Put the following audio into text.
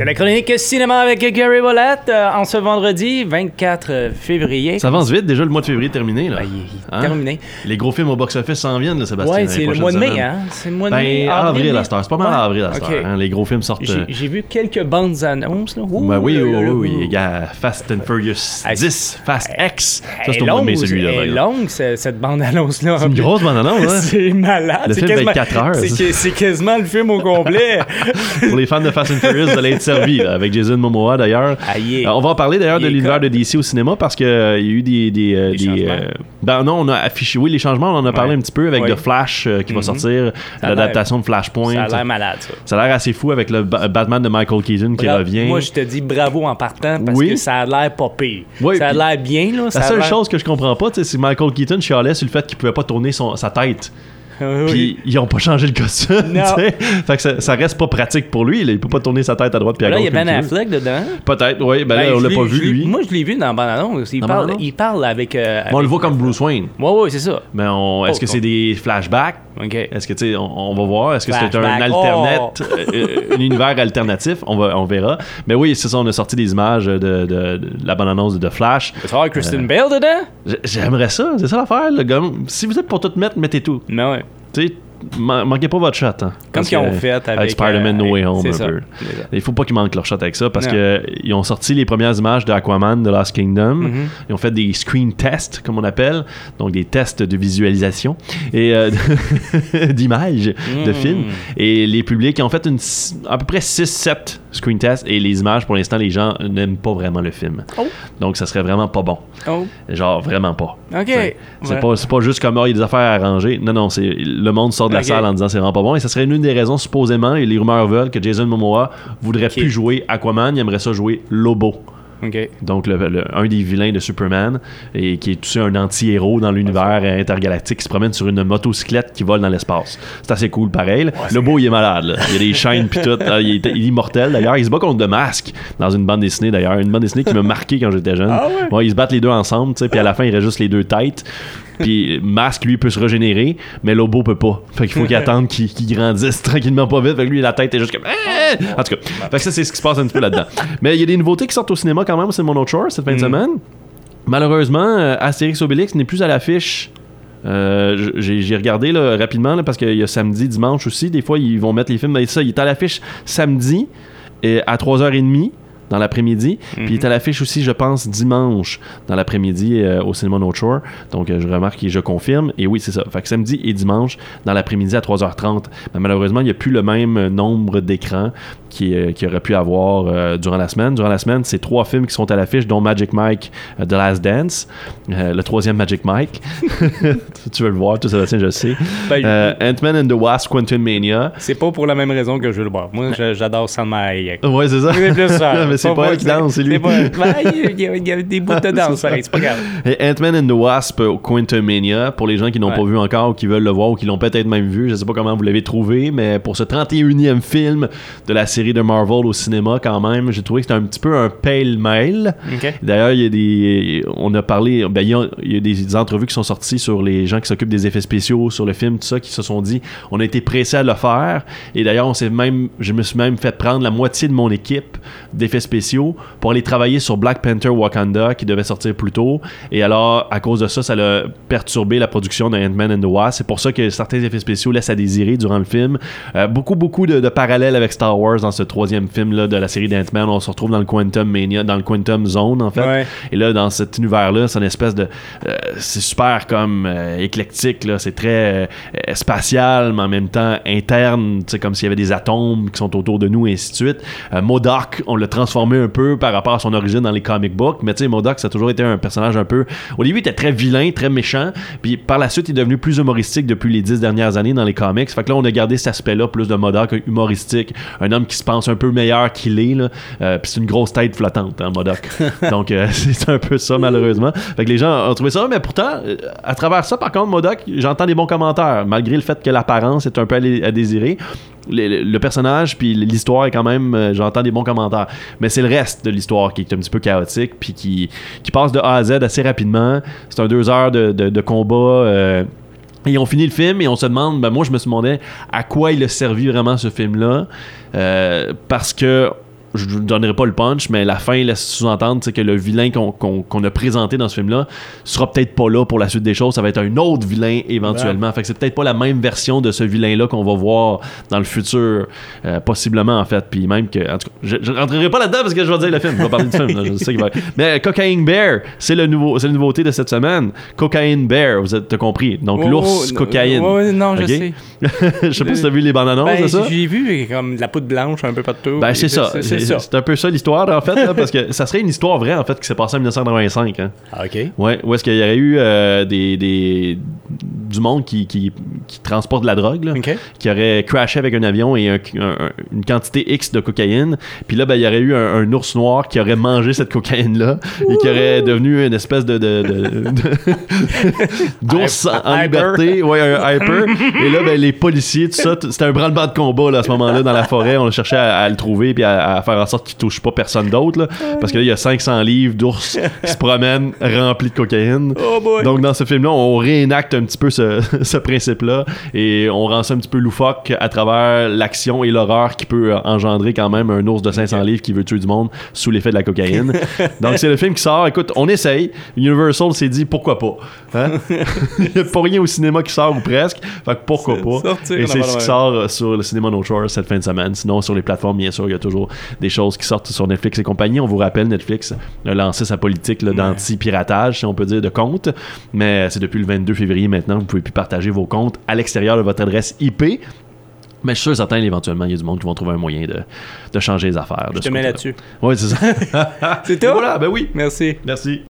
C'est la chronique cinéma avec Gary Bolette euh, en ce vendredi 24 février. Ça avance vite, déjà le mois de février est terminé. Là. Ben, il est Hein? terminé. Les gros films au box-office s'en viennent, là, Sébastien. Ouais, c'est le mois de mai, hein? C'est le mois de Ben, mai. avril à heure. C'est pas mal Ouais. avril à cette Ok. heure, hein. Les gros films sortent. J'ai euh, j'ai vu quelques bandes annonces. Là. Ouh, Ben oui, oui, oui. Il y a Fast and Furious Ah, 10, Fast X. Ça, c'est est au mois de mai, celui-là. elle est longue, ce- cette bande-annonce-là. C'est une grosse bande-annonce, hein? C'est malade. Le c'est film va être quasiment- quatre heures, C'est quasiment le film au complet. Pour les fans de Fast and Furious, vous allez être là, avec Jason Momoa, d'ailleurs. Aïe. Euh, on va en parler d'ailleurs Il de l'univers de DC au cinéma parce qu'il y a eu des. des, euh, Des euh, ben non, on a affiché. Oui, les changements, on en a parlé Ouais. un petit peu avec Oui. The Flash euh, qui va Mhm. sortir, l'adaptation de Flashpoint. Ça a l'air malade, ça. Ça a l'air assez fou avec le Ba- Batman de Michael Keaton qui Bra- revient. Moi, je te dis bravo en partant parce Oui. que ça a l'air pas pire. Oui, ça a l'air bien, là. ça La seule chose que je comprends pas, c'est Michael Keaton chialait sur le fait qu'il pouvait pas tourner son, sa tête. Oui, oui. Puis ils ont pas changé le costume. Non. tu sais. Fait que ça, ça reste pas pratique pour lui. là. Il peut pas tourner sa tête à droite puis à Là, gauche. il y a Ben. Affleck dedans. Peut-être, oui. Ben, là, Ben, on je l'a pas vu, lui. Moi, je l'ai vu dans Bande-Annonce. Il, Dans parle, Bande-Annonce? il parle avec. euh, on le voit comme Bruce Wayne. Ouais, ouais, c'est ça. Mais on, est-ce Oh, que c'est oh. des flashbacks? OK. Est-ce que, tu sais, on, on va voir. Est-ce que c'est un alternate, euh, un univers alternatif? On, va, on verra. Mais oui, c'est ça, on a sorti des images de, de- de la bande-annonce de Flash. Tu vas Kristen Euh, Bale dedans? J'aimerais ça, c'est ça l'affaire. le gars. Si vous êtes pour tout mettre, mettez tout. Mais ouais. Tu sais, man- manquez pas votre shot. Hein, Comme qu'ils ont fait avec. avec Spider-Man No Way Home un peu. Il faut pas qu'ils manquent leur shot avec ça parce Non. que ils ont sorti les premières images de Aquaman de Lost Kingdom. Mhm. Ils ont fait des screen tests, comme on appelle, donc des tests de visualisation et euh, d'images de Mm. films. Et les publics ont fait une, à peu près 6-7 screen tests et les images, pour l'instant, les gens n'aiment pas vraiment le film. Oh. Donc ça serait vraiment pas bon. Oh, Genre vraiment pas. OK. C'est Ouais. pas, pas juste comme oh, il y a des affaires à arranger. Non, non, c'est le monde sort de la salle en disant c'est vraiment pas bon. Et ça serait une des raisons, supposément, et les rumeurs veulent que Jason Momoa voudrait plus jouer Aquaman, il aimerait ça jouer Lobo. OK. Donc, le- le- un des vilains de Superman, et qui est un anti-héros dans l'univers intergalactique, qui se promène sur une motocyclette qui vole dans l'espace. C'est assez cool, pareil. là. Lobo, il est malade. là. Il y a des chaînes puis tout. Ah, Il est, il est immortel, d'ailleurs. Il se bat contre The Mask dans une bande dessinée, d'ailleurs. Une bande dessinée qui m'a marqué quand j'étais jeune. Ah ouais? ils se battent les deux ensemble, puis à la fin, il reste juste les deux têtes. Puis Mask, lui, peut se régénérer, mais Lobo peut pas. Fait qu'il faut qu'il attende qu'il grandisse tranquillement pas vite. Fait que lui, la tête est juste comme... Eh! En tout cas, fait que ça, c'est ce qui se passe un petit peu là-dedans. Mais il y a des nouveautés qui sortent au cinéma quand même, c'est mon autre short cette fin de Mm. semaine. Malheureusement, euh, Astérix Obélix n'est plus à l'affiche. Euh, j'ai j'ai regardé là, rapidement là, parce qu'il y a samedi, dimanche aussi. Des fois, ils vont mettre les films. Mais ça, il est à l'affiche samedi et à 3h30 dans l'après-midi. Puis il est à l'affiche aussi, je pense, dimanche dans l'après-midi euh, au cinéma North Shore. Donc euh, je remarque et je confirme. Et oui, c'est ça. Fait que samedi et dimanche dans l'après-midi à 3h30. Mais malheureusement, il n'y a plus le même nombre d'écrans qu'il euh, qu'il aurait pu avoir euh, durant la semaine. Durant la semaine, c'est trois films qui sont à l'affiche, dont Magic Mike, euh, The Last Dance, euh, le troisième Magic Mike. tu veux le voir, tout ça, je le sais. Ben, Euh, Ant-Man and the Wasp, Quantum Mania. C'est pas pour la même raison que je veux le voir. Moi, j'adore Salma Hayek. Ouais, c'est ça. C'est plus ça. C'est pas elle qui danse, c'est lui. il y a- des bouts de danse, pareil, c'est pas grave. Ant-Man and the Wasp, euh, Quantumania, pour les gens qui n'ont pas vu encore ou qui veulent le voir ou qui l'ont peut-être même vu, je sais pas comment vous l'avez trouvé, mais pour ce 31e film de la série de Marvel au cinéma, quand même, j'ai trouvé que c'était un petit peu un pale-mail. OK. D'ailleurs, il y a des. On a parlé. Ben, il y a, il y a des entrevues qui sont sorties sur les gens qui s'occupent des effets spéciaux sur le film, tout ça, qui se sont dit on a été pressés à le faire. Et d'ailleurs, on s'est même. Je me suis même fait prendre la moitié de mon équipe d'effets spéciaux pour aller travailler sur Black Panther Wakanda qui devait sortir plus tôt. Et alors, à cause de ça, ça a perturbé la production de Ant-Man and the Wasp. C'est pour ça que certains effets spéciaux laissent à désirer durant le film. Euh, beaucoup, beaucoup de, de parallèles avec Star Wars dans ce troisième film là, de la série d'Ant-Man. On se retrouve dans le Quantum Mania, dans le Quantum Zone, en fait. Ouais. Et là, dans cet univers-là, c'est une espèce de. euh, c'est super comme euh, éclectique, là. C'est très spatial, mais en même temps interne. C'est comme s'il y avait des atomes qui sont autour de nous, et ainsi de suite. MODOK, on l'a transformé un peu par rapport à son origine dans les comic books. Mais tu sais, MODOK, ça a toujours été un personnage un peu. Au début, il était très vilain, très méchant. Puis par la suite, il est devenu plus humoristique depuis les dix dernières années dans les comics. Fait que là, on a gardé cet aspect-là, plus de MODOK humoristique. Un homme qui se pense un peu meilleur qu'il est, là. Euh, puis c'est une grosse tête flottante, hein, MODOK. Donc, euh, c'est un peu ça, malheureusement. Fait que les gens ont trouvé ça, mais pourtant, euh, à travers ça, par contre, MODOK, j'entends des bons commentaires, malgré le fait que l'apparence est un peu à désirer. Le, personnage, puis l'histoire est quand même, euh, j'entends des bons commentaires. Mais c'est le reste de l'histoire qui est un petit peu chaotique, puis qui, qui passe de A à Z assez rapidement. C'est un deux heures de, de- combat. euh, et on finit le film et on se demande, ben moi je me demandé à quoi il a servi vraiment ce film-là. Euh, parce que je ne donnerai pas le punch, mais la fin laisse sous-entendre c'est que le vilain qu'on a présenté dans ce film-là sera peut-être pas là pour la suite des choses. Ça va être un autre vilain éventuellement. Fait que c'est peut-être pas la même version de ce vilain-là qu'on va voir dans le futur, euh, possiblement en fait. Puis même que, en tout cas, je, je rentrerai pas là-dedans parce que je vais dire le film. Je vais parler du film. là, je sais qu'il va- Mais euh, Cocaine Bear, c'est c'est la nouveauté de cette semaine. Cocaine Bear, vous êtes t'as compris? Donc Oh, l'ours oh, cocaïne. oh, non, je sais. je sais pas si t'as vu les bandes annonces Ben, de ça. j'ai vu comme de la poudre blanche un peu partout. Ben, c'est ça. C'est C'est ça. C'est un peu ça l'histoire, en fait, là, parce que ça serait une histoire vraie, en fait, qui s'est passée en 1985. Hein. Ah, OK. Ouais, où est-ce qu'il y aurait eu euh, des, des- du monde qui, qui, qui transporte de la drogue, là, qui aurait crashé avec un avion et un- un- une quantité X de cocaïne. Puis là, ben, il y aurait eu un, un ours noir qui aurait mangé cette cocaïne-là et qui aurait devenu une espèce de... de, de- de- d'ours en, Hyper. liberté. Ouais, un hyper. et là, ben, les policiers, tout ça, c'était un branle-bas de combat là, à ce moment-là dans la forêt. On cherchait à, à le trouver puis à, à faire en sorte qu'il touche pas personne d'autre. Parce que là, il y a 500 livres d'ours qui se promènent remplis de cocaïne. Oh. Donc, dans ce film-là, on réénacte un petit peu ce, ce principe-là et on rend ça un petit peu loufoque à travers l'action et l'horreur qui peut euh, engendrer quand même un ours de 500 livres qui veut tuer du monde sous l'effet de la cocaïne. Donc, c'est le film qui sort. Écoute, on essaye. Universal s'est dit pourquoi pas. Hein? Il n'y a pas rien au cinéma qui sort ou presque. Fait que pourquoi pas. sortir Et c'est ce qui sort euh, sur le cinéma No Shore cette fin de semaine. Sinon, sur les plateformes, bien sûr, il y a toujours des choses qui sortent sur Netflix et compagnie. On vous rappelle, Netflix a lancé sa politique là, d'anti-piratage, si on peut dire, de compte. Mais c'est depuis le 22 février maintenant, vous pouvez plus partager vos comptes à l'extérieur de votre adresse IP. Mais je suis sûr certain, éventuellement, il y a du monde qui vont trouver un moyen de, de changer les affaires. Je te mets là-dessus. Oui, c'est ça. C'est tout? Voilà, ben oui. Merci. Merci.